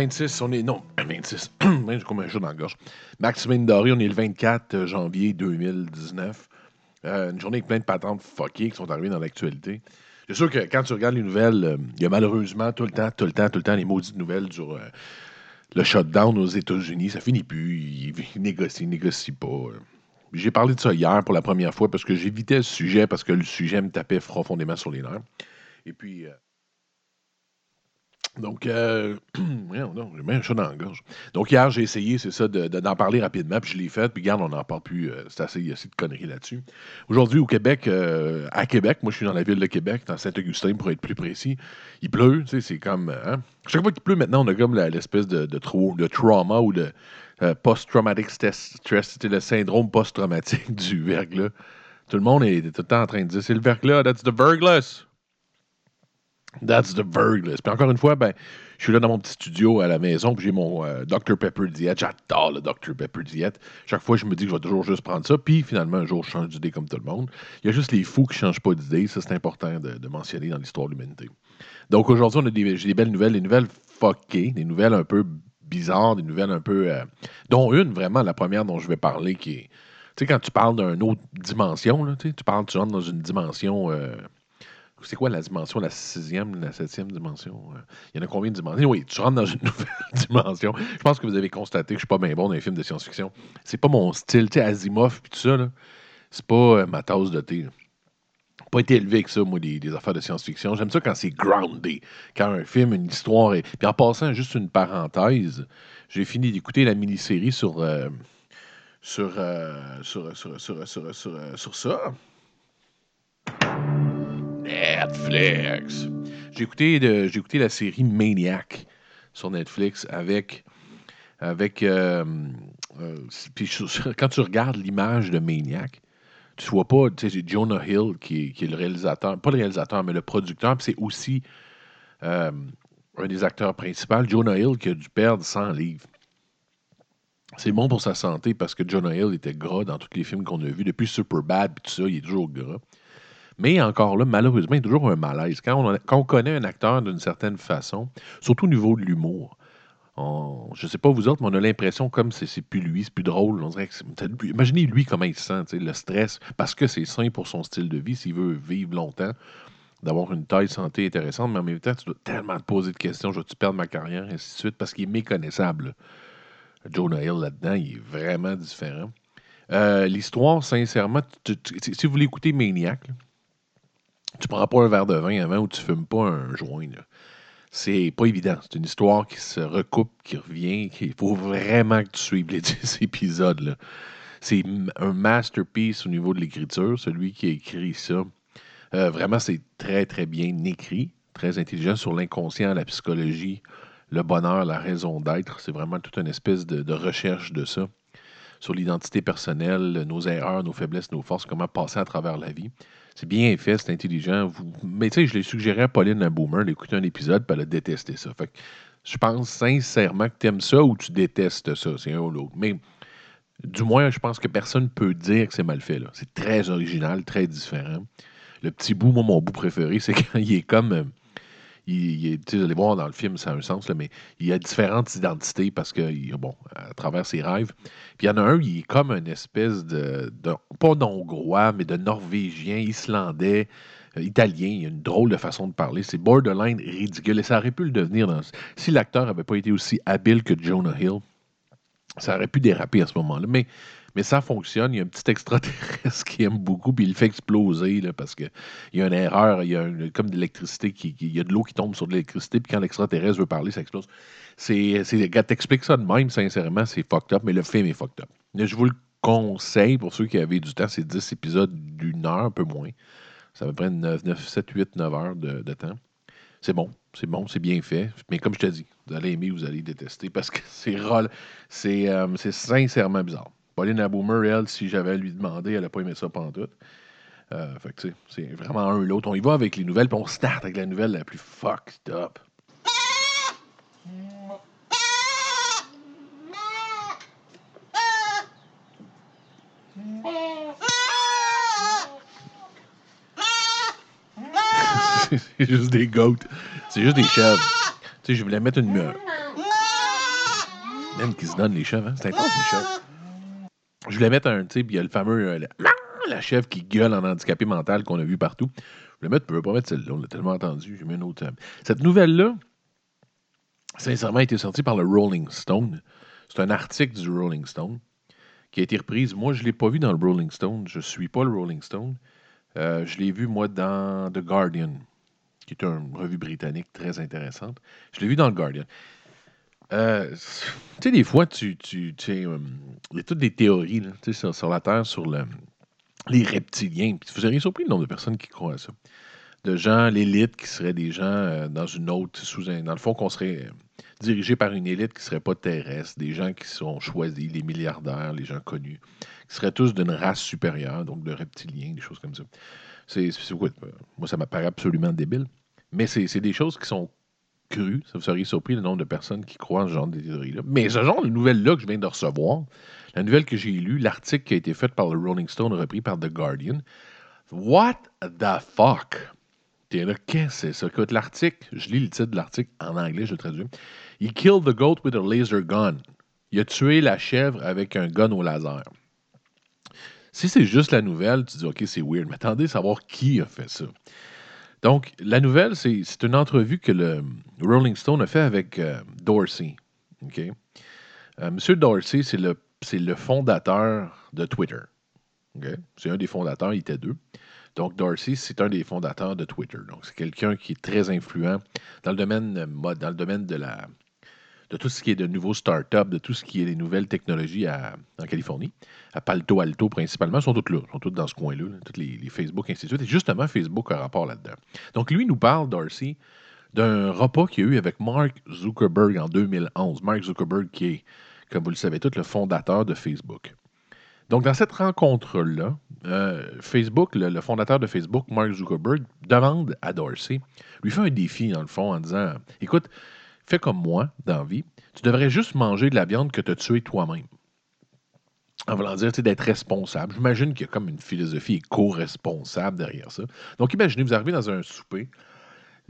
26, on est. Non, 26. J'ai comme un jeu dans la gorge. Maxime Doré, on est le 24 janvier 2019. Euh, une journée avec plein de patentes fuckées qui sont arrivées dans l'actualité. C'est sûr que quand tu regardes les nouvelles, euh, il y a malheureusement tout le temps, tout le temps, tout le temps les maudites nouvelles sur euh, le shutdown aux États-Unis. Ça finit plus. Ils, ils négocient, ils négocient pas. J'ai parlé de ça hier pour la première fois parce que j'évitais le sujet, parce que le sujet me tapait profondément sur les nerfs. Et puis. Donc, euh, j'ai même chat dans la gorge. Donc, hier, j'ai essayé, c'est ça, d'en parler rapidement, puis je l'ai fait, puis regarde, on n'en parle plus. Euh, c'est assez, il y a assez de conneries là-dessus. Aujourd'hui, au Québec, euh, à Québec, moi, je suis dans la ville de Québec, dans Saint-Augustin, pour être plus précis. Il pleut, tu sais, c'est comme. Hein? Chaque fois qu'il pleut, maintenant, on a comme l'espèce de, de, de, trauma ou de euh, post-traumatic stress, c'était le syndrome post-traumatique du verglas. Tout le monde est tout le temps en train de dire c'est le verglas, that's the verglas. That's the Verglas. Puis encore une fois, ben, je suis là dans mon petit studio à la maison, puis j'ai mon euh, Dr Pepper diète. J'adore le Dr Pepper diète. Chaque fois, je me dis que je vais toujours juste prendre ça, puis finalement, un jour, je change d'idée comme tout le monde. Il y a juste les fous qui ne changent pas d'idée. Ça, c'est important de, mentionner dans l'histoire de l'humanité. Donc aujourd'hui, on a des, j'ai des belles nouvelles, des nouvelles fuckées, des nouvelles un peu bizarres, des nouvelles un peu. Euh, dont une, vraiment, la première dont je vais parler, qui est. Tu sais, quand tu parles d'une autre dimension, tu parles, tu rentres dans une dimension. Euh, c'est quoi la dimension, la sixième, la septième dimension? Euh, il y en a combien de dimensions? Oui, tu rentres dans une nouvelle dimension. Je pense que vous avez constaté que je suis pas bien bon dans les films de science-fiction. C'est pas mon style, tu sais, Asimov puis tout ça, là. C'est pas euh, ma tasse de thé. Pas été élevé avec ça, moi, des, affaires de science-fiction. J'aime ça quand c'est grounded, quand un film, une histoire est. Puis en passant, juste une parenthèse, j'ai fini d'écouter la mini-série sur, euh, sur, sur, sur, sur, sur, sur, sur ça. Netflix. J'ai écouté, la série Maniac sur Netflix avec. euh, euh, quand tu regardes l'image de Maniac, tu vois pas, sais, Jonah Hill qui est, le réalisateur, pas le réalisateur, mais le producteur, puis c'est aussi euh, un des acteurs principaux, Jonah Hill, qui a dû perdre 100 livres. C'est bon pour sa santé parce que Jonah Hill était gras dans tous les films qu'on a vus. Depuis Superbad, puis tout ça, il est toujours gras. Mais encore là, malheureusement, il y a toujours un malaise. Quand on, connaît un acteur d'une certaine façon, surtout au niveau de l'humour, je ne sais pas vous autres, mais on a l'impression comme c'est plus lui, c'est plus drôle. imaginez lui comment il se sent, le stress, parce que c'est sain pour son style de vie, s'il veut vivre longtemps, d'avoir une taille santé intéressante, mais en même temps, tu dois tellement te poser de questions, je vais-tu perdre ma carrière, et ainsi de suite, parce qu'il est méconnaissable. Jonah Hill là-dedans, il est vraiment différent. Euh, l'histoire, sincèrement, si vous voulez écouter Maniac, tu prends pas un verre de vin avant ou tu fumes pas un joint. C'est pas évident. C'est une histoire qui se recoupe, qui revient. Il faut vraiment que tu suives les 10 épisodes. C'est un masterpiece au niveau de l'écriture, celui qui a écrit ça. Euh, vraiment, c'est très, très bien écrit, très intelligent sur l'inconscient, la psychologie, le bonheur, la raison d'être. C'est vraiment toute une espèce de recherche de ça sur l'identité personnelle, nos erreurs, nos faiblesses, nos forces, comment passer à travers la vie. C'est bien fait, c'est intelligent. Mais tu sais, je l'ai suggéré à Pauline un Boomer d'écouter un épisode, puis elle a détesté ça. Fait que je pense sincèrement que tu aimes ça ou tu détestes ça. C'est un ou l'autre. Mais du moins, je pense que personne ne peut dire que c'est mal fait. C'est très original, très différent. Le petit bout, moi, mon bout préféré, c'est quand il est comme. Il, allez voir dans le film, ça a un sens, là, mais il y a différentes identités parce que, bon, à travers ses rêves. Puis il y en a un, il est comme une espèce de, pas d'hongrois, mais de norvégien, islandais, euh, italien. Il a une drôle de façon de parler. C'est borderline ridicule. Et ça aurait pu le devenir si l'acteur n'avait pas été aussi habile que Jonah Hill. Ça aurait pu déraper à ce moment-là. Mais Mais ça fonctionne. Il y a un petit extraterrestre qui aime beaucoup, puis il le fait exploser parce qu'il y a une erreur. Il y a comme de l'électricité, il y a de l'eau qui tombe sur de l'électricité, puis quand l'extraterrestre veut parler, ça explose. C'est, t'expliques ça de même, sincèrement, c'est fucked up, mais le film est fucked up. Je vous le conseille pour ceux qui avaient du temps. C'est 10 épisodes d'une heure, un peu moins. Ça va prendre 9, 9 7, 8, 9 heures de, temps. C'est bon, c'est bon, c'est bien fait. Mais comme je te dis, vous allez aimer, vous allez détester parce que c'est c'est euh, c'est sincèrement bizarre. Pauline Boomer, elle, si j'avais à lui demander, elle n'a pas aimé ça pendant tout. Euh, fait que, c'est vraiment un l'autre. On y va avec les nouvelles, puis on start avec la nouvelle la plus fucked up. c'est juste des goats. C'est juste des chèvres. Tu sais, je voulais mettre une. Même qui se donnent les chèvres, hein? C'est important, les chèvres. Je voulais mettre un. Tu il y a le fameux. Euh, la, chèvre qui gueule en handicapé mental qu'on a vu partout. Je voulais mettre. Je peux pas mettre celle-là. On l'a tellement entendu. J'ai mis une autre. Euh, cette nouvelle-là, sincèrement, a été sortie par le Rolling Stone. C'est un article du Rolling Stone qui a été reprise. Moi, je ne l'ai pas vu dans le Rolling Stone. Je ne suis pas le Rolling Stone. je l'ai vu, moi, dans The Guardian qui est une revue britannique très intéressante. Je l'ai vu dans le Guardian. Euh, tu sais, des fois, tu, tu, euh, il y a toutes des théories sur, sur, la Terre sur le, les reptiliens. Puis vous seriez surpris le nombre de personnes qui croient à ça. De gens, l'élite qui seraient des gens euh, dans une autre, sous un, dans le fond, qu'on serait dirigé par une élite qui ne serait pas terrestre, des gens qui sont choisis, les milliardaires, les gens connus, qui seraient tous d'une race supérieure, donc de reptiliens, des choses comme ça. C'est, moi, ça m'apparaît absolument débile. Mais c'est des choses qui sont crues. Ça vous serait surpris le nombre de personnes qui croient en ce genre de théories-là. Mais ce genre de nouvelle-là que je viens de recevoir, la nouvelle que j'ai lue, l'article qui a été fait par le Rolling Stone, repris par The Guardian, What the fuck? T'es là, qu'est-ce que c'est ça? Écoute, l'article, je lis le titre de l'article en anglais, je le traduis. He killed the goat with a laser gun. Il a tué la chèvre avec un gun au laser. Si c'est juste la nouvelle, tu dis, OK, c'est weird, mais attendez savoir qui a fait ça. Donc, la nouvelle, c'est une entrevue que le Rolling Stone a fait avec euh, Dorsey. Euh, Monsieur Dorsey, c'est le, le fondateur de Twitter. C'est un des fondateurs, il était deux. Donc, Dorsey, c'est un des fondateurs de Twitter. Donc, c'est quelqu'un qui est très influent dans le domaine, euh, dans le domaine de la, de tout ce qui est de nouveaux startups, de tout ce qui est des nouvelles technologies en Californie, à Palto Alto principalement, sont toutes là, sont toutes dans ce coin-là, toutes les, Facebook, suite. Et justement, Facebook a rapport là-dedans. Donc, lui nous parle, Darcy, d'un repas qu'il y a eu avec Mark Zuckerberg en 2011. Mark Zuckerberg, qui est, comme vous le savez tout, le fondateur de Facebook. Donc, dans cette rencontre-là, euh, Facebook, le, le, fondateur de Facebook, Mark Zuckerberg, demande à Dorsey, lui fait un défi, dans le fond, en disant Écoute, fais comme moi dans vie, tu devrais juste manger de la viande que tu as tuée toi-même. En voulant dire d'être responsable. J'imagine qu'il y a comme une philosophie éco-responsable derrière ça. Donc, imaginez, vous arrivez dans un souper,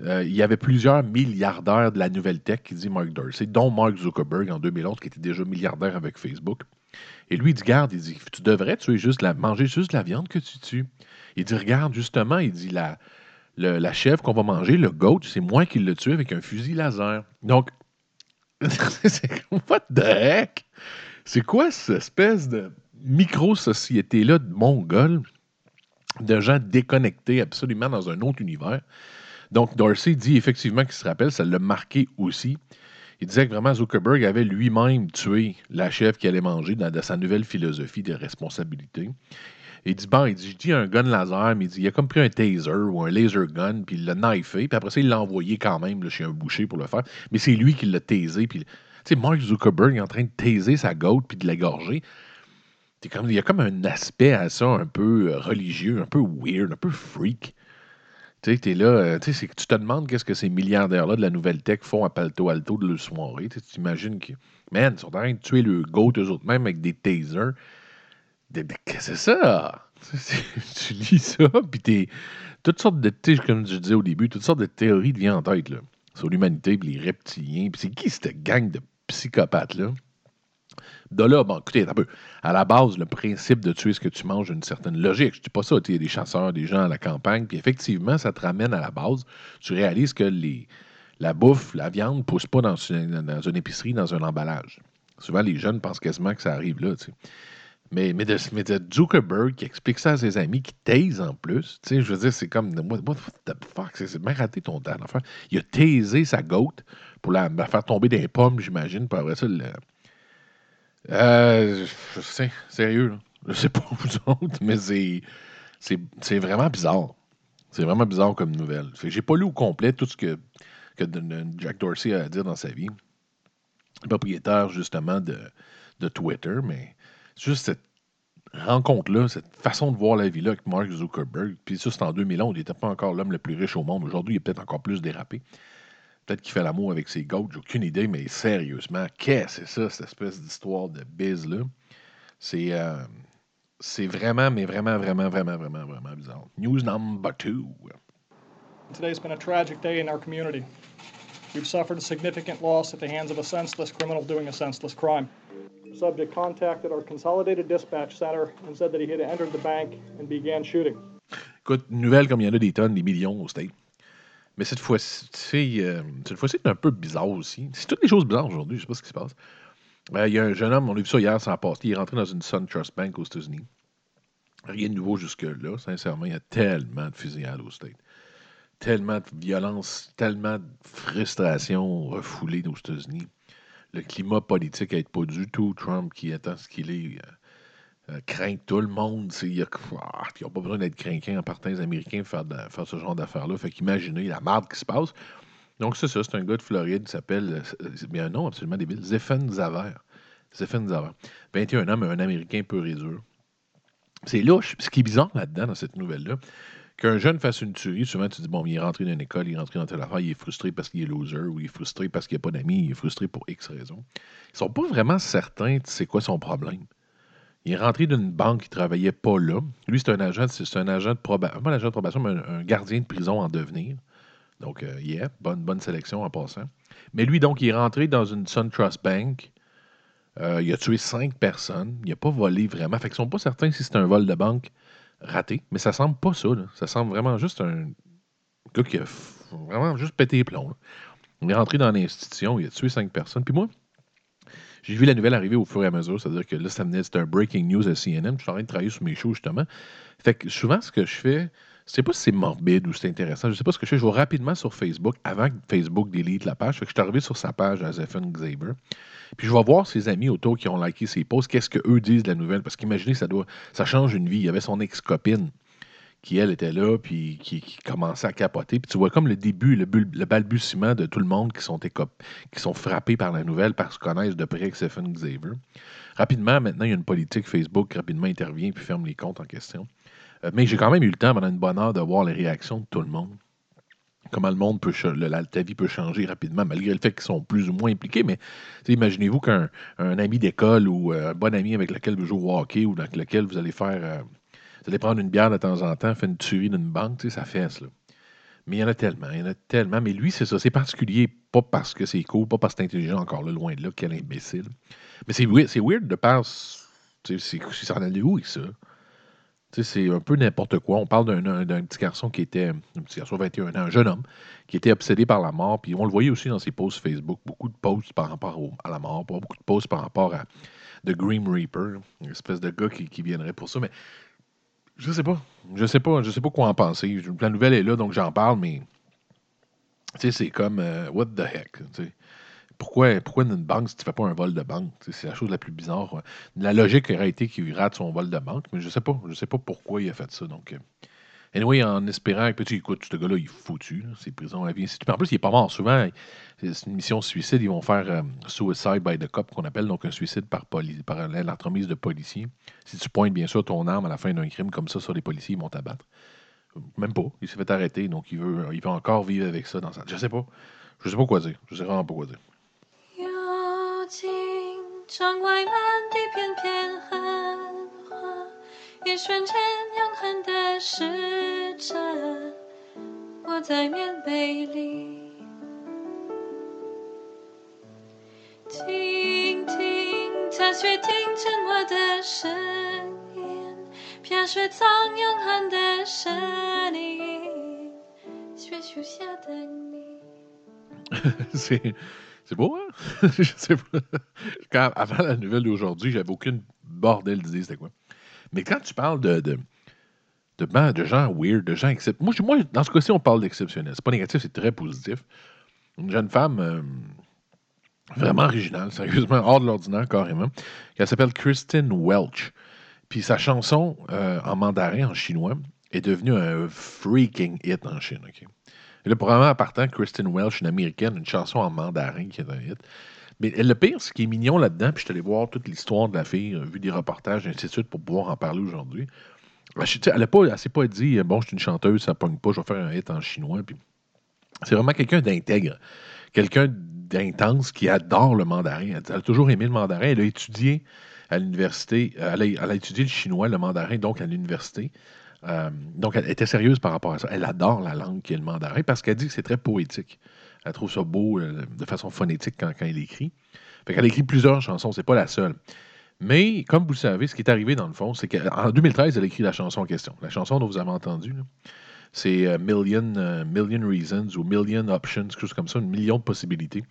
euh, il y avait plusieurs milliardaires de la nouvelle tech, qui dit Mark Dorsey, dont Mark Zuckerberg en 2011, qui était déjà milliardaire avec Facebook. Et lui, il dit Garde, il dit Tu devrais tuer juste la, manger juste la viande que tu tues. Il dit Regarde, justement, il dit la, la chèvre qu'on va manger, le goat, c'est moi qui l'ai tué avec un fusil laser. Donc, c'est? C'est quoi cette espèce de micro-société-là de Mongols, de gens déconnectés absolument dans un autre univers? Donc, Dorsey dit effectivement qu'il se rappelle, ça l'a marqué aussi. Il disait que vraiment Zuckerberg avait lui-même tué la chèvre qu'il allait manger dans, dans sa nouvelle philosophie de responsabilité. Il dit, bon, il dit, dis un gun laser, mais il dit, il a comme pris un taser ou un laser gun, puis il l'a knifé, puis après ça, il l'a envoyé quand même chez un boucher pour le faire. Mais c'est lui qui l'a tasé, puis, tu sais, Mark Zuckerberg est en train de taiser sa goat, puis de l'égorger. Comme, il y a comme un aspect à ça un peu euh, religieux, un peu weird, un peu freak. Tu sais, es là, euh, tu sais, tu te demandes qu'est-ce que ces milliardaires-là de la nouvelle tech font à Palto Alto de leur soirée. Tu imagines que, man, ils sont en train de tuer le goat eux autres même avec des tasers. Qu'est-ce que c'est ça? tu lis ça, puis t'es. Toutes sortes de. Comme je disais au début, toutes sortes de théories te viennent en tête, là. Sur l'humanité, puis les reptiliens. Puis c'est qui cette gang de psychopathes-là? De là, bon, écoutez, un peu. À la base, le principe de tuer ce que tu manges a une certaine logique. Je dis pas ça, il y des chasseurs, des gens à la campagne, puis effectivement, ça te ramène à la base. Tu réalises que les, la bouffe, la viande ne pousse pas dans une, dans une épicerie, dans un emballage. Souvent, les jeunes pensent quasiment que ça arrive là, tu sais. Mais, mais, de, mais de Zuckerberg qui explique ça à ses amis, qui taise en plus, tu sais, je veux dire, c'est comme, what, the fuck, c'est bien raté ton temps. Enfin, il a taisé sa gote pour la, faire tomber des pommes, j'imagine, puis après ça, le, euh, je sais, sérieux, là. je sais pas vous autres, mais c'est, c'est, vraiment bizarre. C'est vraiment bizarre comme nouvelle. J'ai pas lu au complet tout ce que, que Jack Dorsey a à dire dans sa vie. Propriétaire, justement, de, de Twitter, mais juste cette rencontre-là, cette façon de voir la vie-là avec Mark Zuckerberg, puis ça, c'est en 2011, il n'était pas encore l'homme le plus riche au monde. Aujourd'hui, il est peut-être encore plus dérapé. Peut-être qu'il fait l'amour avec ses goats, j'ai aucune idée, mais sérieusement, qu'est-ce que c'est ça, cette espèce d'histoire de biz-là? C'est, euh, c'est vraiment, mais vraiment, vraiment, vraiment, vraiment, vraiment bizarre. News number two. Today's been a tragic day in our community. We've suffered a significant loss at the hands of a senseless criminal doing a senseless crime. The subject contacted our consolidated dispatch center and said that he had entered the bank and began shooting. Écoute, nouvelle comme il y en a des tonnes, des millions au State. Mais cette fois-ci, euh, cette fois-ci, c'est un peu bizarre aussi. C'est toutes les choses bizarres aujourd'hui, je sais pas ce qui se passe. Euh, il y a un jeune homme, on a vu ça hier, ça a passé. Il est rentré dans une Sun Trust Bank aux États-Unis. Rien de nouveau jusque-là, sincèrement. Il y a tellement de fusillades au State. Tellement de violence, tellement de frustration refoulée aux États-Unis le climat politique n'aide pas du tout. Trump, qui étant ce qu'il est, euh, euh, craint tout le monde. Il n'y a, ah, pas besoin d'être craquant en partant les Américains faire, faire ce genre d'affaires-là. Fait qu'imaginez la marde qui se passe. Donc, c'est ça, c'est un gars de Floride qui s'appelle, c'est bien un nom absolument débile, Zephen Zaver. Zephen Zaver. 21 ans, mais un Américain peu et C'est louche. Ce qui est bizarre là-dedans, dans cette nouvelle-là, Qu'un jeune fasse une tuerie, souvent tu dis, bon, il est rentré dans une école, il est rentré dans telle affaire, il est frustré parce qu'il est loser, ou il est frustré parce qu'il n'a pas d'amis, il est frustré pour X raisons. Ils sont pas vraiment certains de c'est quoi son problème. Il est rentré d'une banque qui ne travaillait pas là. Lui, c'est un agent, c'est un agent de probation, pas un agent de probation, mais un, gardien de prison en devenir. Donc, euh, yeah, bonne, bonne sélection en passant. Mais lui, donc, il est rentré dans une Sun Trust Bank. Euh, il a tué cinq personnes. Il n'a pas volé vraiment. Fait qu'ils sont pas certains si c'est un vol de banque raté. Mais ça semble pas ça. Ça semble vraiment juste un gars qui a vraiment juste pété les plombs. Il est rentré dans l'institution, il a tué cinq personnes. Puis moi, j'ai vu la nouvelle arriver au fur et à mesure. C'est-à-dire que là, ça venait, c'était un breaking news à CNN. Je suis en train de travailler sur mes shows, justement. Fait que souvent, ce que je fais, je sais pas si c'est morbide ou c'est intéressant. Je sais pas ce que je fais. Je vais rapidement sur Facebook avant que Facebook délite la page. Que je suis arrivé sur sa page à Zephyr Xavier. Puis je vais voir ses amis autour qui ont liké ses posts, qu'est-ce qu'eux disent de la nouvelle? Parce qu'imaginez, ça doit. ça change une vie. Il y avait son ex-copine qui, elle, était là, puis qui, commençait à capoter. Puis tu vois comme le début, le, balbutiement de tout le monde qui sont, qui sont frappés par la nouvelle parce qu'ils connaissent de près Stephen Xavier. Rapidement, maintenant, il y a une politique Facebook, rapidement intervient puis ferme les comptes en question. Euh, mais j'ai quand même eu le temps pendant une bonne heure de voir les réactions de tout le monde comment le monde peut, le, ta vie peut changer rapidement, malgré le fait qu'ils sont plus ou moins impliqués. Mais imaginez-vous qu'un ami d'école ou euh, un bon ami avec lequel vous jouez au hockey ou avec lequel vous allez faire. Euh, vous allez prendre une bière de temps en temps, faire une tuerie d'une banque, ça fesse. Là. Mais il y en a tellement, il y en a tellement. Mais lui, c'est ça. C'est particulier, pas parce que c'est cool, pas parce que c'est intelligent encore là, loin de là, quel imbécile. Mais c'est weird, de penser. C'est en allait où avec ça? C'est un peu n'importe quoi. On parle d'un petit garçon qui était, un petit garçon 21 ans, un jeune homme, qui était obsédé par la mort. Puis on le voyait aussi dans ses posts Facebook, beaucoup de posts par rapport à la mort, beaucoup de posts par rapport à The Grim Reaper, une espèce de gars qui, viendrait pour ça. Mais je sais pas. Je sais pas. Je sais pas quoi en penser. La nouvelle est là, donc j'en parle, mais c'est comme euh, what the heck. Pourquoi, pourquoi une banque si tu ne fais pas un vol de banque? C'est la chose la plus bizarre. La logique aurait été qu'il rate son vol de banque, mais je ne sais pas. Je sais pas pourquoi il a fait ça. Donc, euh, anyway, en espérant que, tu écoute, ce gars-là, il est foutu. C'est prison à vie. En plus, il n'est pas mort. Souvent, c'est une mission suicide. Ils vont faire euh, suicide by the cop, qu'on appelle donc un suicide par, par l'entremise de policiers. Si tu pointes, bien sûr, ton arme à la fin d'un crime comme ça sur les policiers, ils vont t'abattre. Même pas. Il s'est fait arrêter, donc il veut, il veut encore vivre avec ça dans sa. Je sais pas. Je sais pas quoi dire. Je sais vraiment pas quoi dire. 窗外满地片片寒花，一瞬间永恒的时针，我在棉被里听听，它却听沉默的声音，飘雪藏永恒的声音，雪树下的你。C'est beau, hein? je sais pas. Quand, avant la nouvelle d'aujourd'hui, j'avais aucune bordel d'idée c'était quoi. Mais quand tu parles de, de, de, de gens weird, de gens exceptionnels. Moi, moi, dans ce cas-ci, on parle d'exceptionnel. C'est pas négatif, c'est très positif. Une jeune femme euh, vraiment originale, sérieusement, hors de l'ordinaire, carrément. Elle s'appelle Kristen Welch. Puis sa chanson euh, en mandarin, en chinois, est devenue un freaking hit en Chine. OK? Et là, probablement, en partant, Kristen Welch, une américaine, une chanson en mandarin qui est un hit. Mais le pire, ce qui est mignon là-dedans, puis je suis allé voir toute l'histoire de la fille, euh, vu des reportages, et ainsi de suite, pour pouvoir en parler aujourd'hui. Sais, Elle ne s'est pas dit, euh, bon, je suis une chanteuse, ça pogne pas, je vais faire un hit en chinois. C'est vraiment quelqu'un d'intègre, quelqu'un d'intense qui adore le mandarin. Elle, a toujours aimé le mandarin. Elle a étudié à l'université, euh, elle a étudié le chinois, le mandarin, donc à l'université. Euh, donc, elle était sérieuse par rapport à ça. Elle adore la langue qui est le mandarin parce qu'elle dit que c'est très poétique. Elle trouve ça beau euh, de façon phonétique quand, quand elle écrit. Fait qu'elle écrit plusieurs chansons, c'est pas la seule. Mais, comme vous le savez, ce qui est arrivé dans le fond, c'est qu'en 2013, elle a écrit la chanson en question. La chanson dont vous avez entendu, c'est euh, million, million Reasons ou Million Options, quelque chose comme ça, un million de possibilités.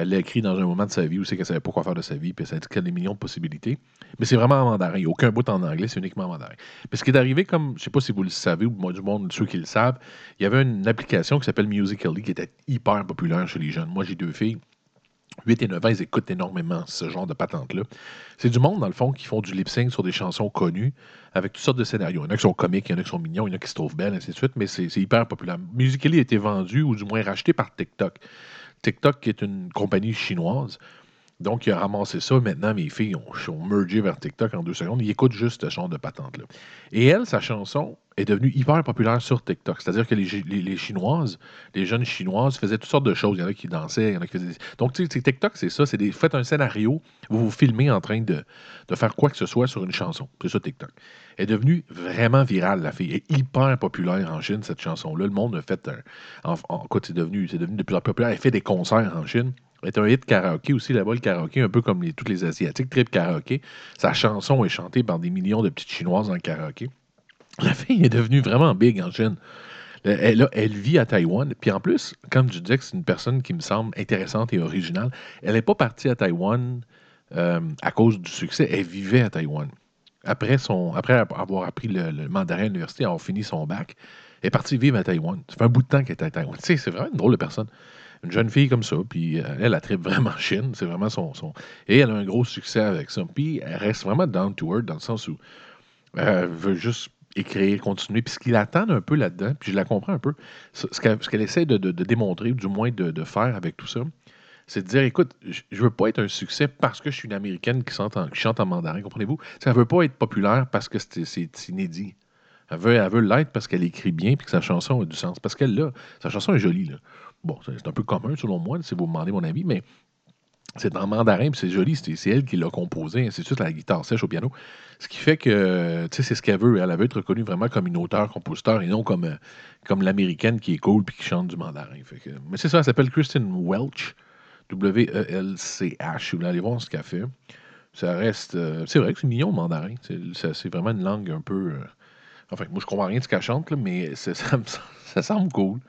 Elle l'a écrit dans un moment de sa vie où c'est qu'elle savait pas quoi faire de sa vie, puis elle a dit qu'elle a des millions de possibilités. Mais c'est vraiment en mandarin. Il n'y a aucun bout en anglais, c'est uniquement en mandarin. Mais ce qui est arrivé, comme, je ne sais pas si vous le savez, ou moi du monde, ceux qui le savent, il y avait une application qui s'appelle Musical.ly qui était hyper populaire chez les jeunes. Moi, j'ai deux filles. 8 et 9 ans, écoutent énormément ce genre de patente-là. C'est du monde, dans le fond, qui font du lip-sync sur des chansons connues avec toutes sortes de scénarios. Il y en a qui sont comiques, il y en a qui sont mignons, il y en a qui se trouvent belles, ainsi de suite, mais c'est hyper populaire. Musical.ly a été vendu, ou du moins racheté par TikTok. TikTok, qui est une compagnie chinoise, donc il a ramassé ça. Maintenant, mes filles ont, sont mergées vers TikTok en deux secondes. Ils écoutent juste ce genre de patente-là. Et elle, sa chanson est devenue hyper populaire sur TikTok. C'est-à-dire que les, Chinoises, les jeunes Chinoises faisaient toutes sortes de choses. Il y en a qui dansaient, il y en a qui faisaient... Donc, sais, c'est- TikTok, c'est ça. C'est des... Faites un scénario, vous vous filmez en train de, faire quoi que ce soit sur une chanson. C'est ça, TikTok. Elle est devenue vraiment virale, la fille. Elle est hyper populaire en Chine, cette chanson-là. Le monde a fait un... En, en c'est devenu de plus en plus populaire. Elle fait des concerts en Chine. Est un hit karaoké aussi, là-bas, le karaoké, un peu comme les, tous les Asiatiques, trip karaoké. Sa chanson est chantée par des millions de petites Chinoises en karaoké. La fille est devenue vraiment big en Chine. Elle, elle- vit à Taïwan. Puis en plus, comme je disais c'est une personne qui me semble intéressante et originale, elle n'est pas partie à Taïwan euh, à cause du succès. Elle vivait à Taïwan. Après, son, après avoir appris le, le mandarin à l'université, avoir fini son bac, elle est partie vivre à Taïwan. Ça fait un bout de temps qu'elle est à Taïwan. Tu sais, c'est vraiment une drôle de personne. Une jeune fille comme ça, puis euh, elle, elle vraiment Chine. C'est vraiment son, son... Et elle a un gros succès avec ça. Puis elle reste vraiment down to earth dans le sens où euh, elle veut juste écrire, continuer. Puis ce qu'il attend un peu là-dedans, puis je la comprends un peu, ce qu'elle essaie de, de- démontrer, du moins de, de faire avec tout ça, c'est de dire, écoute, je veux pas être un succès parce que je suis une Américaine qui chante en, qui chante en mandarin, comprenez-vous? Ça veut pas être populaire parce que c'est inédit. Elle veut, elle veut l'être parce qu'elle écrit bien puis que sa chanson a du sens. Parce qu'elle, là, sa chanson est jolie, là. Bon, c'est un peu commun, selon moi, si vous me demandez mon avis, mais c'est en mandarin, puis c'est joli, c'est elle qui l'a composé, ainsi de la guitare sèche au piano. Ce qui fait que, tu sais, c'est ce qu'elle veut. Elle veut être reconnue vraiment comme une auteure-compositeur et non comme, euh, comme l'américaine qui est cool puis qui chante du mandarin. Mais c'est ça, elle s'appelle Kristen Welch, W-E-L-C-H. Vous voulez aller voir ce qu'elle fait, ça reste. euh, c'est vrai que c'est mignon le mandarin. C'est vraiment une langue un peu. euh, enfin, moi, je comprends rien de ce qu'elle chante, là, mais ça, ça semble cool.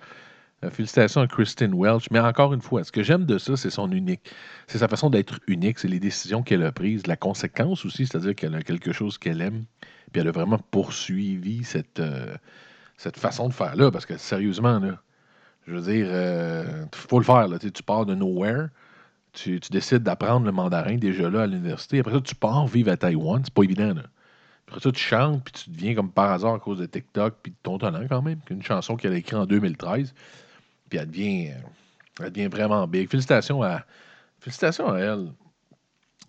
Euh, félicitations à Kristen Welch. Mais encore une fois, ce que j'aime de ça, c'est son unique. C'est sa façon d'être unique, c'est les décisions qu'elle a prises, la conséquence aussi, c'est-à-dire qu'elle a quelque chose qu'elle aime, puis elle a vraiment poursuivi cette, euh, cette façon de faire-là, parce que sérieusement, là, je veux dire, il faut le faire. Là, tu pars de nowhere, tu, tu décides d'apprendre le mandarin déjà là à l'université, après ça, tu pars vivre à Taïwan, c'est pas évident. Après ça, tu chantes, puis tu deviens comme par hasard à cause de TikTok, puis de ton talent quand même. Une chanson qu'elle a écrite en 2013, puis elle devient, elle devient vraiment big. Félicitations à, félicitations à elle.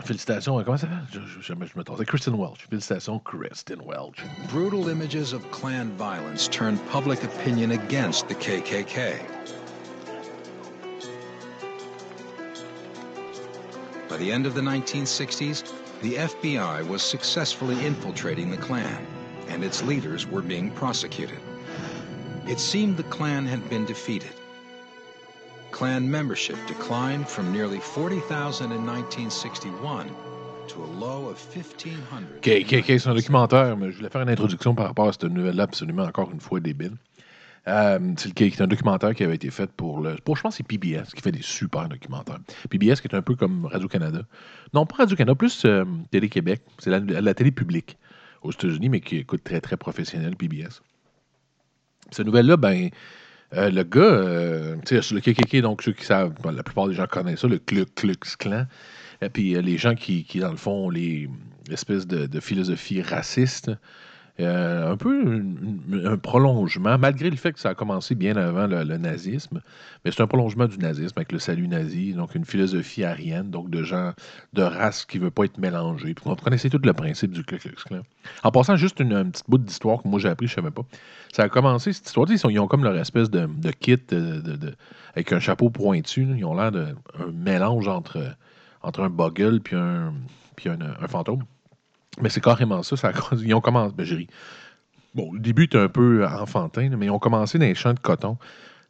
Félicitations à, comment ça s'appelle? Je, je, je, je me trompe. Kristen Welch. Félicitations, Kristen Welch. Brutal images of Klan violence turned public opinion against the KKK. By the end of the 1960s, the FBI was successfully infiltrating the Klan, and its leaders were being prosecuted. It seemed the Klan had been defeated. Klan membership declined from nearly 40,000 in 1961 to a low of 1,500. OK, OK, OK, c'est un documentaire, mais je voulais faire une introduction par rapport à cette nouvelle-là absolument encore une fois débile. Euh, c'est un documentaire qui avait été fait pour le. Pour, je pense que c'est PBS qui fait des super documentaires. PBS qui est un peu comme Radio-Canada. Non, pas Radio-Canada, plus euh, Télé-Québec. C'est la, la télé publique aux États-Unis, mais qui écoute très, très professionnel, PBS. Cette nouvelle-là, ben, euh, le gars, euh, tu sais, le KKK, donc ceux qui savent, bon, la plupart des gens connaissent ça, le Klux Klan. Et puis euh, les gens qui, qui, dans le fond, les espèces de, de philosophie raciste, euh, un peu un, un prolongement, malgré le fait que ça a commencé bien avant le, nazisme, mais c'est un prolongement du nazisme avec le salut nazi, donc une philosophie aryenne, donc de gens de race qui ne veut pas être mélangée. Vous connaissez tout le principe du Ku Klux. En passant, juste une, une petite bout d'histoire que moi j'ai appris, je ne savais pas. Ça a commencé, cette histoire, ils, ils ont comme leur espèce de, kit de- avec un chapeau pointu. Ils ont l'air d'un mélange entre, entre un bugle puis un, puis un, un fantôme. Mais c'est carrément ça. ça ils ont commencé. Ben, ri. Bon, le début était un peu enfantin, mais ils ont commencé dans les champs de coton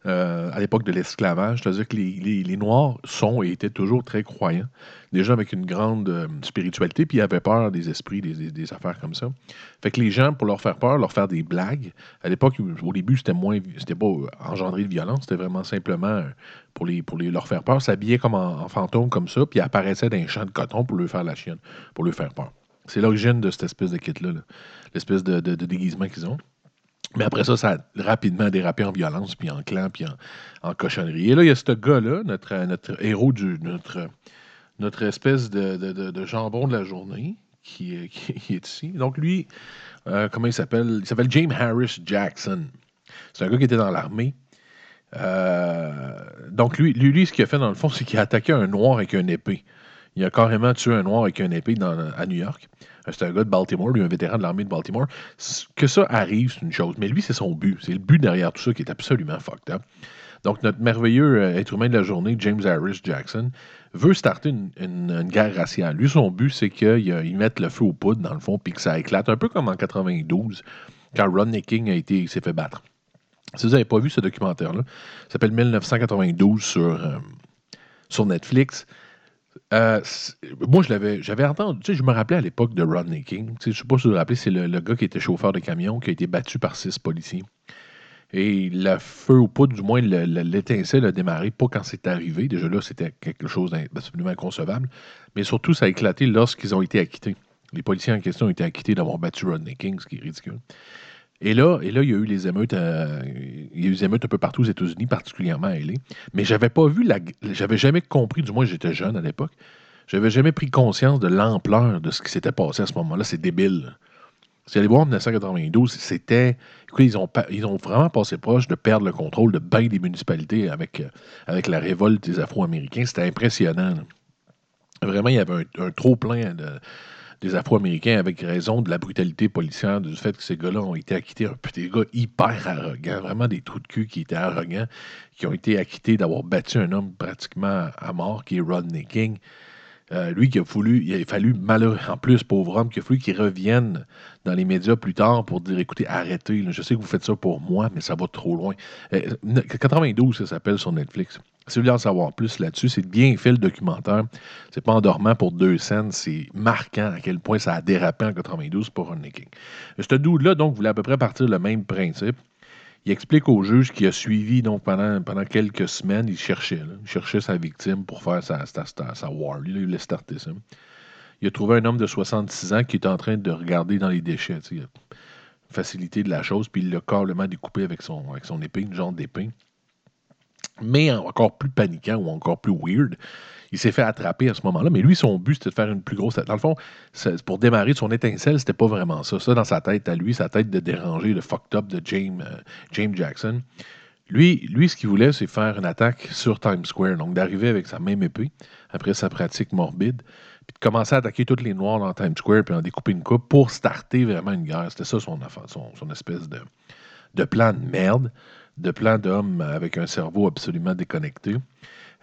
euh, à l'époque de l'esclavage. C'est-à-dire que les, les- Noirs sont et étaient toujours très croyants. Déjà avec une grande euh, spiritualité, puis ils avaient peur des esprits, des, des- affaires comme ça. Fait que les gens, pour leur faire peur, leur faire des blagues, à l'époque, au début, c'était moins, c'était pas euh, engendré de violence, c'était vraiment simplement pour, les, pour les, leur faire peur, s'habillaient comme en, en fantôme comme ça, puis apparaissaient dans les champs de coton pour leur faire la chienne, pour leur faire peur. C'est l'origine de cette espèce de kit-là, là. l'espèce de, déguisement qu'ils ont. Mais après ça, ça a rapidement dérapé en violence, puis en clan, puis en, cochonnerie. Et là, il y a ce gars-là, notre, euh, héros, du, notre, notre espèce de, jambon de la journée, qui, est- qui est ici. Donc, lui, euh, comment il s'appelle? Il s'appelle James Harris Jackson. C'est un gars qui était dans l'armée. Euh, donc, lui, lui, lui, ce qu'il a fait, dans le fond, c'est qu'il a attaqué un noir avec une épée. Il a carrément tué un noir avec une épée à New York. Euh, C'est un gars de Baltimore, lui, un vétéran de l'armée de Baltimore. Que ça arrive, c'est une chose. Mais lui, c'est son but. C'est le but derrière tout ça qui est absolument fucked up. Donc, notre merveilleux euh, être humain de la journée, James Harris Jackson, veut starter une, guerre raciale. Lui, son but, c'est qu'il mette le feu aux poudres, dans le fond, puis que ça éclate. Un peu comme en 92, quand Rodney King s'est fait battre. Si vous n'avez pas vu ce documentaire-là, ça s'appelle 1992 sur, euh, sur Netflix. Euh, moi, je l'avais, j'avais entendu, tu je me rappelais à l'époque de Rodney King. Tu sais, je ne sais pas si vous vous rappelez, c'est le, le gars qui était chauffeur de camion, qui a été battu par six policiers. Et le feu ou pas, du moins le- le- l'étincelle a démarré, pas quand c'est arrivé. Déjà là, c'était quelque chose d'absolument inconcevable. Mais surtout, ça a éclaté lorsqu'ils ont été acquittés. Les policiers en question ont été acquittés d'avoir battu Rodney King, ce qui est ridicule. Et là, et là, il y a eu les émeutes, euh, il y a eu des émeutes un peu partout aux États-Unis, particulièrement à LA. Mais j'avais pas vu la, j'avais jamais compris, du moins j'étais jeune à l'époque, j'avais jamais pris conscience de l'ampleur de ce qui s'était passé à ce moment-là. C'est débile. Si allez voir en 1992, c'était. Écoutez, ils ont, ils ont vraiment passé proche de perdre le contrôle de bien des municipalités avec, euh, avec la révolte des Afro-Américains. C'était impressionnant. Vraiment, il y avait un, un trop-plein de- des Afro-Américains avec raison de la brutalité policière, du fait que ces gars-là ont été acquittés. Des gars hyper arrogants, vraiment des trous de cul qui étaient arrogants, qui ont été acquittés d'avoir battu un homme pratiquement à mort, qui est Rodney King. Euh, lui qui a voulu, il a fallu, malheureux, en plus, pauvre homme, qu'il a fallu qu'il revienne dans les médias plus tard pour dire écoutez, arrêtez, je sais que vous faites ça pour moi, mais ça va trop loin. Euh, 92, ça s'appelle sur Netflix. Si vous voulez en savoir plus là-dessus, c'est bien fait le documentaire. C'est pas endormant pour deux scènes, c'est marquant à quel point ça a dérapé en 92 pour Rodney King. Ce dude-là, donc, voulait à peu près partir le même principe. Il explique au juge qu'il a suivi donc pendant, quelques semaines, il cherchait, cherchait sa victime pour faire sa, sa, sa, war. Il voulait starter ça. Il a trouvé un homme de 66 ans qui est en train de regarder dans les déchets. tu sais. Il a facilité de la chose, puis il l'a carrément découpé avec son, avec son une genre d'épée. Mais encore plus paniquant ou encore plus weird, il s'est fait attraper à ce moment-là. Mais lui, son but, c'était de faire une plus grosse. Dans le fond, pour démarrer son étincelle, c'était pas vraiment ça. Ça, dans sa tête, à lui, sa tête de déranger le fucked up de James, euh, James Jackson. Lui, lui, ce qu'il voulait, c'est faire une attaque sur Times Square. Donc, d'arriver avec sa même épée, après sa pratique morbide, puis de commencer à attaquer tous les Noirs dans Times Square, puis en découper une coupe pour starter vraiment une guerre. C'était ça son, son espèce de, de plan de merde, de plan d'homme avec un cerveau absolument déconnecté.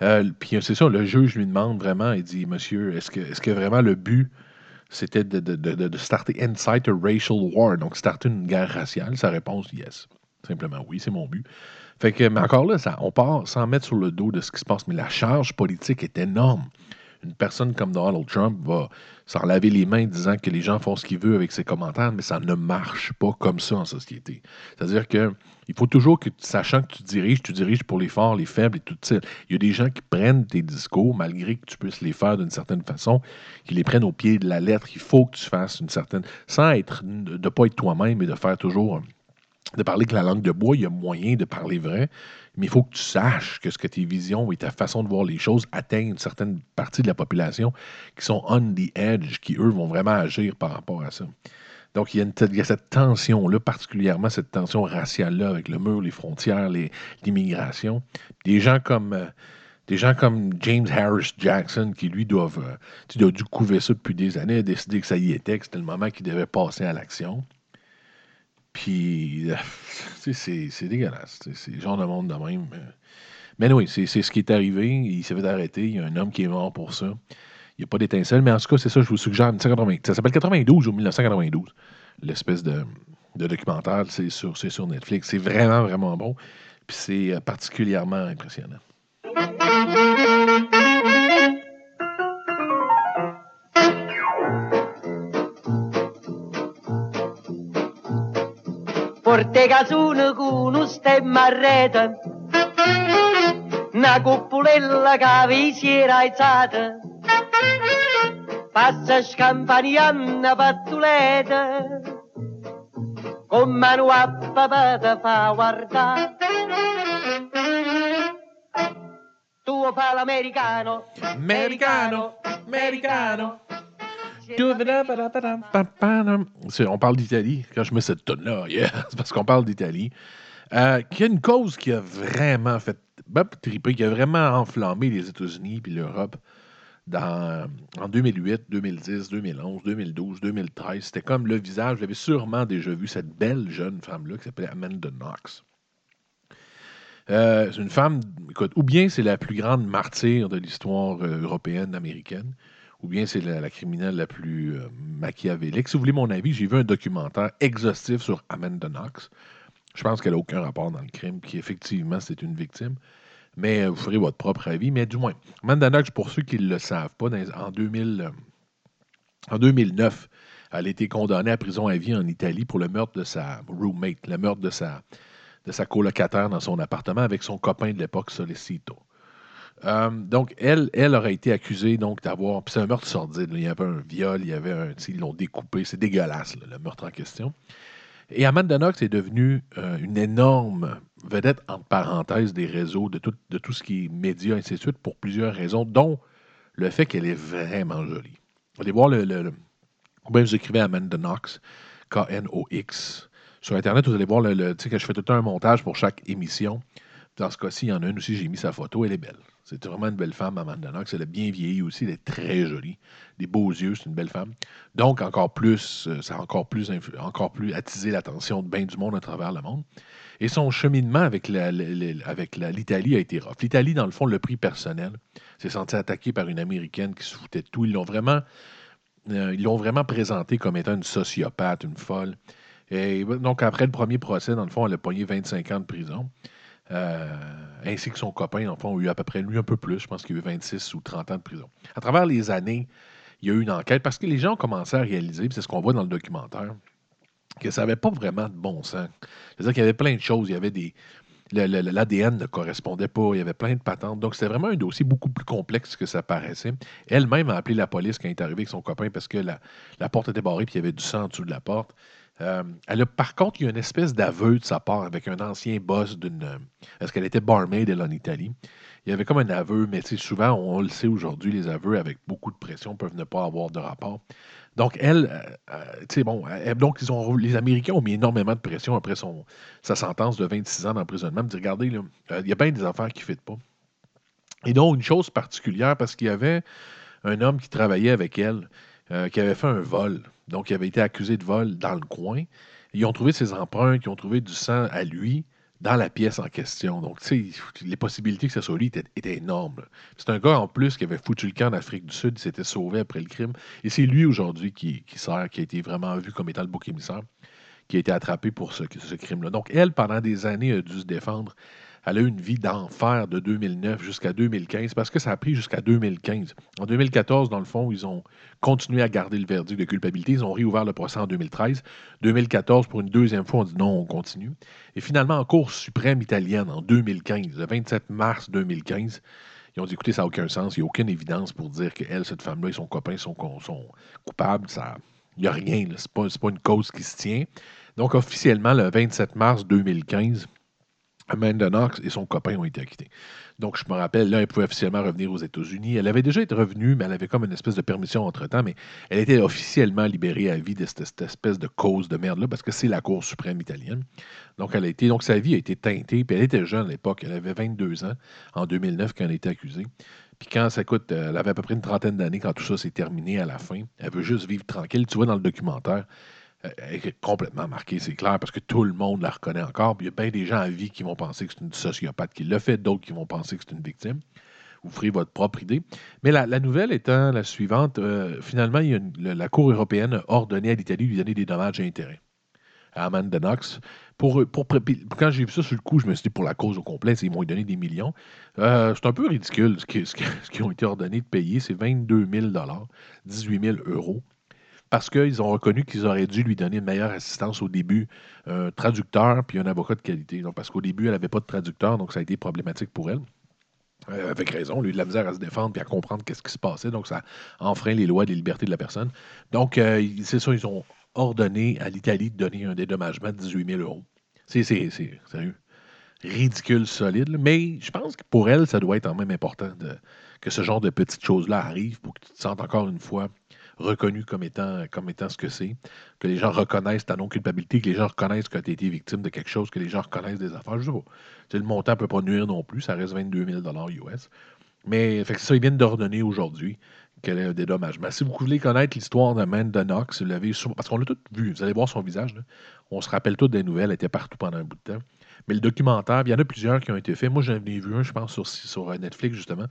Euh, puis c'est ça, le juge lui demande vraiment, il dit, monsieur, est-ce que, vraiment le but, c'était de, de, de, starter incite a racial war, donc starter une guerre raciale? Sa réponse, yes. Simplement oui, c'est mon but. Fait que, mais encore là, on part sans mettre sur le dos de ce qui se passe, mais la charge politique est énorme. Une personne comme Donald Trump va s'en laver les mains disant que les gens font ce qu'ils veulent avec ses commentaires, mais ça ne marche pas comme ça en société. C'est-à-dire que il faut toujours que, sachant que tu diriges, tu diriges pour les forts, les faibles et tout ça. Il y a des gens qui prennent tes discours, malgré que tu puisses les faire d'une certaine façon, qui les prennent au pied de la lettre. Il faut que tu fasses une certaine. sans être de ne pas être toi-même, mais de faire toujours. de parler que la langue de bois, il y a moyen de parler vrai, mais il faut que tu saches que ce que tes visions et ta façon de voir les choses atteignent une certaine partie de la population qui sont on the edge, qui eux vont vraiment agir par rapport à ça. Donc, il y a, cette tension-là, particulièrement cette tension raciale-là avec le mur, les frontières, l'immigration. Des gens comme. Euh, des gens comme James Harris Jackson, qui lui doivent, euh, doivent dû couver ça depuis des années, a décidé que ça y était, que c'était le moment qu'il devait passer à l'action. Puis, c'est dégueulasse. C'est le genre de monde de même. Euh. Mais oui, c'est ce qui est arrivé. Il s'est fait arrêter. Il y a un homme qui est mort pour ça. Il n'y a pas d'étincelle, mais en tout cas, c'est ça, je vous suggère. Ça s'appelle 92 ou 1992, l'espèce de, documentaire. C'est sur, sur Netflix. C'est vraiment, vraiment bon. Puis c'est euh, particulièrement impressionnant. Porte casune con un stemma a rete, una cuppolella che vi si era alzata, passa scampanianna pattuleta, con mano a papà te fa guardare. Tu fa l'americano, americano, americano. On parle d'Italie. Quand je mets cette tonne-là, c'est parce qu'on parle d'Italie. Euh, qui a une cause qui a vraiment fait triper, qui a vraiment enflammé les États-Unis puis l'Europe dans, en 2008, 2010, 2011, 2012, 2013. C'était comme le visage. Vous avez sûrement déjà vu cette belle jeune femme-là qui s'appelait Amanda Knox. C'est une femme, ou bien c'est la plus grande martyre de l'histoire européenne, américaine, ou bien c'est la, criminelle la plus euh, machiavélique. Si vous voulez mon avis, j'ai vu un documentaire exhaustif sur Amanda Knox. Je pense qu'elle n'a aucun rapport dans le crime, qu'effectivement c'est une victime. Mais euh, vous ferez votre propre avis. Mais du moins, Amanda Knox, pour ceux qui ne le savent pas, en, 2000, euh, 2009, elle a été condamnée à prison à vie en Italie pour le meurtre de sa roommate, le meurtre de sa, de sa colocataire dans son appartement avec son copain de l'époque, Solicito. Euh, donc, elle, elle aurait été accusée d'avoir. Puis c'est un meurtre sordide. Il y avait un viol, il y avait un. Ils l'ont découpé. C'est dégueulasse, le meurtre en question. Et Amanda Knox est devenue euh, une énorme vedette, entre parenthèses, des réseaux, de tout, de tout ce qui est médias, ainsi de suite, pour plusieurs raisons, dont le fait qu'elle est vraiment jolie. Allez voir le. le, vous écrivez Amanda Knox, K-N-O-X. Sur Internet, vous allez voir le, tu sais, que je fais tout un montage pour chaque émission. Dans ce cas-ci, il y en a une aussi, j'ai mis sa photo, elle est belle. C'est vraiment une belle femme, Amanda Knox. Elle a bien vieilli aussi, elle est très jolie. Des beaux yeux, c'est une belle femme. Donc, encore plus, euh, ça a encore plus, encore plus attisé l'attention de bien du monde à travers le monde. Et son cheminement avec l'Italie a été rough. L'Italie, dans le fond, le prix personnel, s'est senti attaqué par une Américaine qui se foutait de tout. Ils l'ont vraiment, euh, ils l'ont vraiment présenté comme étant une sociopathe, une folle. Et donc, après le premier procès, dans le fond, elle a pogné 25 ans de prison. Euh, ainsi que son copain, en ont eu à peu près lui un peu plus. Je pense qu'il a eu 26 ou 30 ans de prison. À travers les années, il y a eu une enquête parce que les gens ont commencé à réaliser, c'est ce qu'on voit dans le documentaire, que ça n'avait pas vraiment de bon sens. C'est-à-dire qu'il y avait plein de choses. Il y avait des. L'ADN ne correspondait pas, il y avait plein de patentes. Donc, c'était vraiment un dossier beaucoup plus complexe que ça paraissait. Elle-même a appelé la police quand elle est arrivée avec son copain parce que la, la porte était barrée et il y avait du sang en dessous de la porte. Euh, elle a, par contre, il y a une espèce d'aveu de sa part avec un ancien boss d'une. Euh, est-ce qu'elle était barmaid, elle, en Italie? Il y avait comme un aveu, mais souvent, on, le sait aujourd'hui, les aveux avec beaucoup de pression peuvent ne pas avoir de rapport. Donc, elle, euh, sais, bon, donc, ils ont, les Américains ont mis énormément de pression après son, sa sentence de 26 ans d'emprisonnement. Ils dit, regardez, il y a bien des affaires qui ne fitent pas. Et donc, une chose particulière, parce qu'il y avait un homme qui travaillait avec elle, qui avait fait un vol. Donc, il avait été accusé de vol dans le coin. Ils ont trouvé ses empreintes, ils ont trouvé du sang à lui dans la pièce en question. Donc, tu sais, les possibilités que ce soit lui étaient, énormes. C'est un gars en plus qui avait foutu le camp en Afrique du Sud, il s'était sauvé après le crime. Et c'est lui aujourd'hui qui, sert, qui a été vraiment vu comme étant le bouc émissaire, qui a été attrapée pour ce crime-là. Donc, elle, pendant des années, a dû se défendre. Elle a eu une vie d'enfer de 2009 jusqu'à 2015 parce que ça a pris jusqu'à 2015. En 2014, dans le fond, ils ont continué à garder le verdict de culpabilité. Ils ont réouvert le procès en 2013. 2014, pour une deuxième fois, on dit non, on continue. Et finalement, en Cour suprême italienne, en 2015, le 27 mars 2015, ils ont dit écoutez, ça n'a aucun sens, il n'y a aucune évidence pour dire qu'elle, cette femme-là et son copain sont, coupables. Il n'y a rien, ce n'est pas une cause qui se tient. Donc, officiellement, le 27 mars 2015, Amanda Knox et son copain ont été acquittés. Donc, je me rappelle, là, elle pouvait officiellement revenir aux États-Unis. Elle avait déjà été revenue, mais elle avait comme une espèce de permission entre-temps, mais elle était officiellement libérée à vie de cette, espèce de cause de merde-là, parce que c'est la Cour suprême italienne. Donc, elle a été, donc, sa vie a été teintée, puis elle était jeune à l'époque. Elle avait 22 ans en 2009 quand elle a été accusée. Puis quand ça coûte, euh, elle avait à peu près une trentaine d'années quand tout ça s'est terminé à la fin. Elle veut juste vivre tranquille. Tu vois dans le documentaire, est complètement marquée, c'est clair, parce que tout le monde la reconnaît encore. Il y a bien des gens à vie qui vont penser que c'est une sociopathe qui l'a fait, d'autres qui vont penser que c'est une victime. Vous ferez votre propre idée. Mais la, nouvelle étant la suivante, euh, finalement, la Cour européenne a ordonné à l'Italie de lui donner des dommages et intérêts à Amanda Knox. Pour, quand j'ai vu ça sur le coup, je me suis dit pour la cause au complet, ils m'ont donné des millions. Euh, c'est un peu ridicule ce qu'ils ce ont été ordonnés de payer. C'est 22 000 18 000 euros parce qu'ils ont reconnu qu'ils auraient dû lui donner une meilleure assistance au début, un traducteur puis un avocat de qualité. Parce qu'au début, elle n'avait pas de traducteur, donc ça a été problématique pour elle. Euh, avec raison, lui, de la misère à se défendre puis à comprendre qu'est-ce qui se passait. Donc, ça enfreint les lois des libertés de la personne. Donc, euh, c'est ça, ils ont ordonné à l'Italie de donner un dédommagement de 18 000 euros. C'est sérieux. Ridicule, solide. Mais je pense que pour elle, ça doit être quand même important que ce genre de petites choses-là arrivent pour que tu te sentes encore une fois reconnu comme étant, comme étant ce que c'est, que les gens reconnaissent ta non-culpabilité, que les gens reconnaissent que tu as été victime de quelque chose, que les gens reconnaissent des affaires. Je sais pas. le montant ne peut pas nuire non plus, ça reste 22 000 US. Mais fait que ça, ils viennent d'ordonner aujourd'hui qu'elle ait un dédommagement. Si vous voulez connaître l'histoire d'Amanda Knox, vous l'avez parce qu'on l'a tout vu, vous allez voir son visage. On se rappelle tout des nouvelles, elle était partout pendant un bout de temps. Mais le documentaire, il y en a plusieurs qui ont été faits. Moi, j'en ai vu un, je pense, sur, Netflix, justement.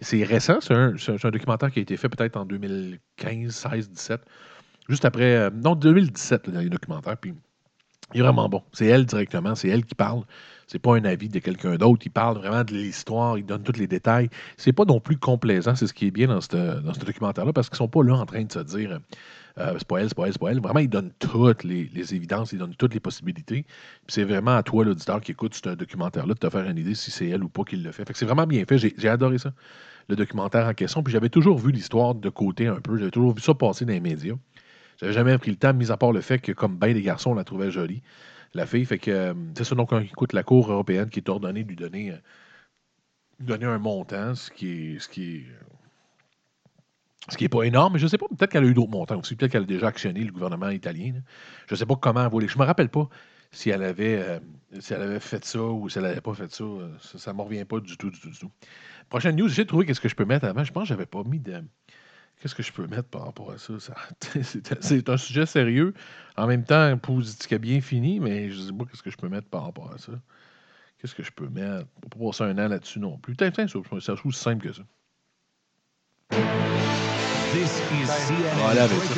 C'est récent, c'est un, un, documentaire qui a été fait peut-être en 2015, 16, 17. Juste après. Euh, non, 2017, le dernier documentaire. Puis il est vraiment bon. C'est elle directement, c'est elle qui parle. C'est pas un avis de quelqu'un d'autre. Il parle vraiment de l'histoire, il donne tous les détails. C'est pas non plus complaisant, c'est ce qui est bien dans ce, documentaire-là, parce qu'ils sont pas là en train de se dire euh, c'est pas elle, c'est pas elle, c'est pas elle. Vraiment, il donne toutes les, évidences, il donne toutes les possibilités. Puis c'est vraiment à toi, l'auditeur qui écoute ce documentaire-là, de te faire une idée si c'est elle ou pas qui le fait. Fait c'est vraiment bien fait. J'ai adoré ça, le documentaire en question. Puis j'avais toujours vu l'histoire de côté un peu. J'avais toujours vu ça passer dans les médias. J'avais jamais pris le temps, mis à part le fait que, comme bien des garçons, on la trouvait jolie, la fille. Fait que euh, c'est ça, donc, on écoute la Cour européenne qui est ordonnée de lui donner, euh, donner un montant, ce qui est, ce qui ce qui n'est pas énorme, mais je ne sais pas, peut-être qu'elle a eu d'autres montants aussi. Peut-être qu'elle a déjà actionné le gouvernement italien. Je ne sais pas comment elle voulait. Je ne me rappelle pas si elle avait, euh, si elle fait ça ou si elle n'avait pas fait ça. Ça ne me revient pas du tout, du tout, du tout. Prochaine news, j'ai trouvé qu'est-ce que je peux mettre avant. Je pense que je pas mis de. Qu'est-ce que je peux mettre par rapport à ça? c'est un sujet sérieux. En même temps, positif qui a bien fini, mais je ne sais pas qu'est-ce que je peux mettre par rapport à ça. Qu'est-ce que je peux mettre? Pas passer un an là-dessus non plus. Peut-être ça aussi simple que ça. Voilà, avec ça.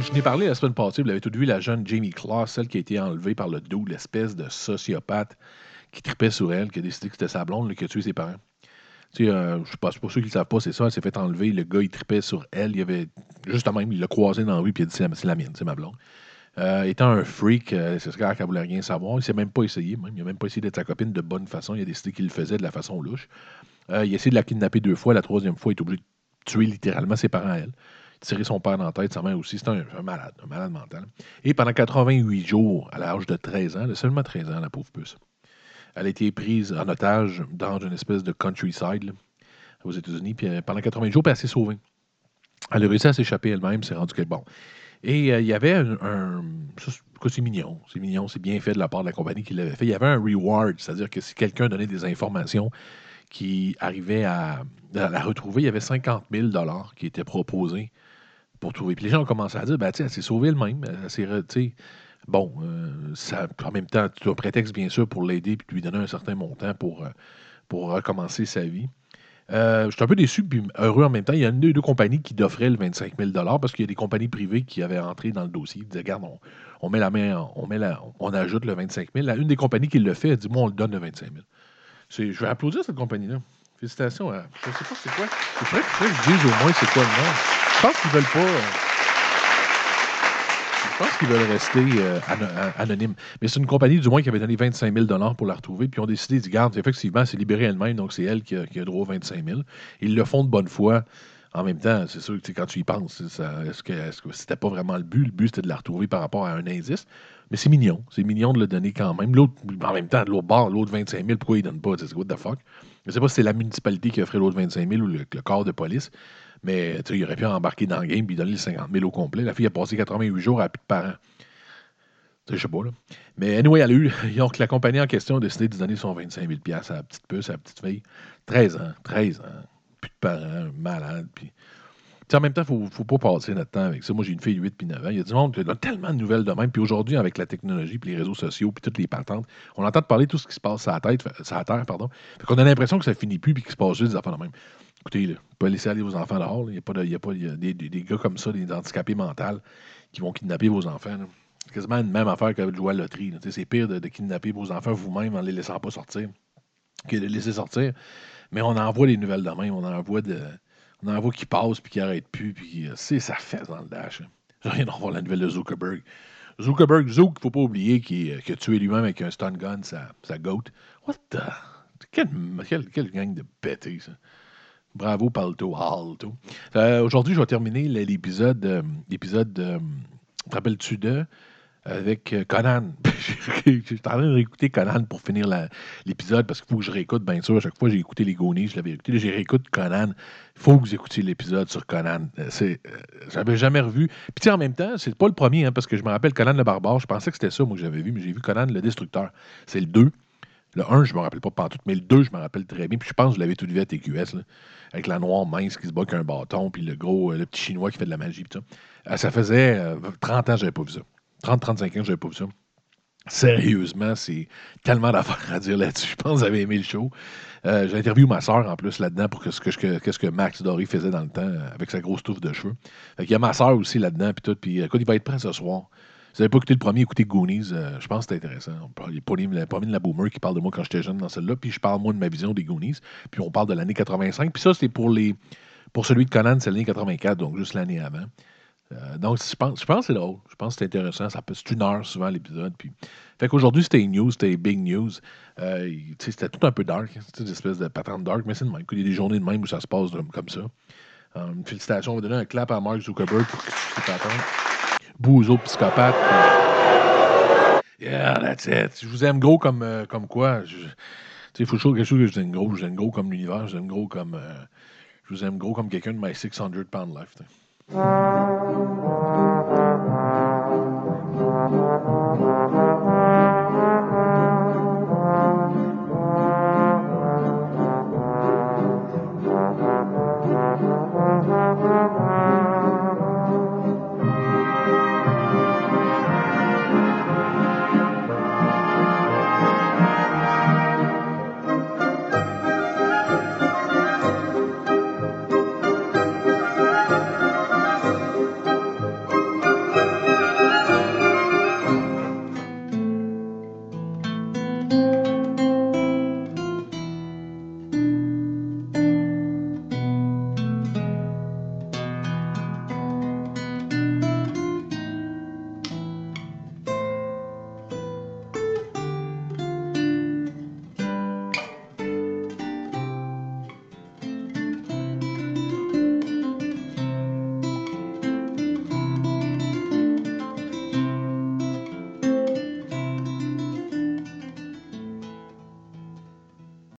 je n'ai parlé la semaine passée, vous l'avez tout vu, la jeune Jamie Claus, celle qui a été enlevée par le dos, l'espèce de sociopathe qui tripait sur elle, qui a décidé que c'était sa blonde qui a tué ses parents. Sais, euh, je pour ceux qui ne savent pas, c'est ça, elle s'est fait enlever, le gars il tripait sur elle, il avait justement, il l'a croisé dans la rue puis il a dit c'est la, mienne, c'est ma blonde. Euh, étant un freak, euh, c'est clair qu'elle voulait rien savoir. Il s'est même pas essayé, même. Il n'a même pas essayé d'être sa copine de bonne façon. Il a décidé qu'il le faisait de la façon louche. il a essayé de la kidnapper deux fois. La troisième fois, il est obligé de tuer littéralement ses parents à elle, tirer son père dans la tête, sa mère aussi. C'est un, malade, un malade mental. Et pendant 88 jours, à l'âge de 13 ans, a seulement 13 ans, la pauvre puce, elle a été prise en otage dans une espèce de countryside aux États-Unis. Puis euh, pendant 80 jours, puis elle s'est sauvée. Elle a réussi à s'échapper elle-même, c'est rendu qu'elle bon. Et euh, il y avait un. c'est mignon, c'est mignon, c'est bien fait de la part de la compagnie qui l'avait fait. Il y avait un reward, c'est-à-dire que si quelqu'un donnait des informations qui arrivait à, la retrouver, il y avait 50 000 qui étaient proposés pour trouver. Puis les gens ont commencé à dire, ben, elle s'est sauvée elle-même. Bon, euh, ça, en même temps, tu as un prétexte, bien sûr, pour l'aider puis lui donner un certain montant pour, euh, pour recommencer sa vie. Euh, je suis un peu déçu puis heureux en même temps. Il y a une deux, compagnies qui offraient le 25 000 parce qu'il y a des compagnies privées qui avaient entré dans le dossier. Ils disaient, regarde, on, on met la main, on, on ajoute le 25 000. La, une des compagnies qui le fait a dit, moi, on le donne le 25 000. C'est- Je vais applaudir cette compagnie-là. Félicitations. À, je ne sais pas c'est quoi. Il faudrait, que je dise au moins c'est quoi le nom. Je pense qu'ils veulent pas. Euh, je pense qu'ils veulent rester euh, a- anonymes. Mais c'est une compagnie, du moins, qui avait donné 25 000 pour la retrouver. Puis ils ont décidé, ils disent, garde, effectivement, c'est libéré elle-même, donc c'est elle qui a, droit aux 25 000. Ils le font de bonne foi. En même temps, c'est sûr que quand tu y penses, est-ce que, c'était pas vraiment le but? Le but, c'était de la retrouver par rapport à un indice. Mais c'est mignon. C'est mignon de le donner quand même. L'autre, en même temps, l'autre bord, l'autre 25 000, pourquoi il ne donne pas? C'est what the fuck? Je ne sais pas si c'est la municipalité qui offrait l'autre 25 000 ou le corps de police. Mais il aurait pu embarquer dans le game et donner les 50 000 au complet. La fille a passé 88 jours à plus de parents. Je sais pas, là. Mais anyway, elle a eu. Donc, la compagnie en question a décidé de donner son 25 000 à la petite puce, à la petite fille. 13 ans, 13 ans. Plus de parents, malade. Puis. En même temps, il ne faut, faut pas passer notre temps avec ça. Moi, j'ai une fille de 8 puis 9 ans. Il y a du monde qui donne tellement de nouvelles de même. Puis aujourd'hui, avec la technologie, puis les réseaux sociaux, puis toutes les patentes, on entend parler de tout ce qui se passe sur la tête, terre, pardon. Fait qu'on a l'impression que ça finit plus, puis qu'il se passe juste des affaires de même. Écoutez, là, vous pouvez laisser aller vos enfants dehors. Il y a pas il y a pas il des, gars comme ça, des handicapés mentaux, qui vont kidnapper vos enfants. C'est quasiment une même affaire que de jouer à loterie. C'est pire de, kidnapper vos enfants vous-même en les laissant pas sortir que de les laisser sortir. Mais on envoie les nouvelles de même. On envoie de. On envoie passent puis qui n'arrêtent plus. Puis euh, c'est ça fait dans le dash. hein. À voir la nouvelle de Zuckerberg. Zuckerberg, Zook, faut pas oublier qu'il euh, qu'il a tué lui-même avec un stun gun sa, sa goat. What the. Quelle, gang de pétés, ça. Bravo, Palto, Alto. Euh, Aujourd'hui, je vais terminer l'épisode. euh, l'épisode. euh, te rappelles-tu de avec euh, Conan. J'étais en train de réécouter Conan pour finir l'épisode parce qu'il faut que je réécoute, bien sûr. À chaque fois, j'ai écouté les Goonies, je l'avais écouté. J'ai réécoute Conan. Il faut que vous écoutiez l'épisode sur Conan. Euh, j'avais jamais revu. Puis, en même temps, c'est pas le premier, hein, parce que je me rappelle Conan le Barbare. Je pensais que c'était ça, moi, que j'avais vu, mais j'ai vu Conan le Destructeur. C'est le 2. Le 1, je me rappelle pas pantoute, mais le 2, je me rappelle très bien. Puis je pense que je l'avais tout vu à TQS, avec la noire mince qui se bat avec un bâton, puis le gros, euh, le petit chinois qui fait de la magie. Puis ça. Euh, ça faisait euh, 30 ans que j'avais pas vu ça. 30-35 ans que j'avais pas vu ça. Sérieusement, c'est tellement d'affaires à dire là-dessus. Je pense que vous avez aimé le show. Euh, j'ai interviewé ma soeur en plus là-dedans pour ce que, Max Doré faisait dans le temps euh, avec sa grosse touffe de cheveux. Fait Il y a ma soeur aussi là-dedans, puis tout. Puis écoute, il va être prêt ce soir. Vous n'avez pas écouté le premier, écoutez Goonies. euh, je pense que c'est intéressant. Il y a la- Pauline la Boomer qui parle de moi quand j'étais jeune dans celle-là. Puis je parle, moi, de ma vision des Goonies. Puis on parle de l'année 85. Puis ça, c'est pour les pour celui de Conan, c'est l'année 84, donc juste l'année avant. Euh, donc, je pense, je pense que c'est drôle. Je pense que c'est intéressant. Ça peut, c'est une heure souvent l'épisode. Puis... Fait qu'aujourd'hui, c'était news, c'était big news. Euh, c'était tout un peu dark. hein, C'est une espèce de patente dark, mais c'est de même. Il y a des journées de même où ça se passe de- comme ça. Euh, une félicitation. On va donner un clap à Mark Zuckerberg pour que tu patentes. Bouzo psychopathe. Yeah, that's it. Je vous aime gros comme, euh, comme quoi. Tu sais, il faut toujours quelque chose que je vous aime gros. Je vous aime gros comme l'univers. Je vous aime gros comme. euh, je vous aime gros comme quelqu'un de my 600 pound life. tu sais.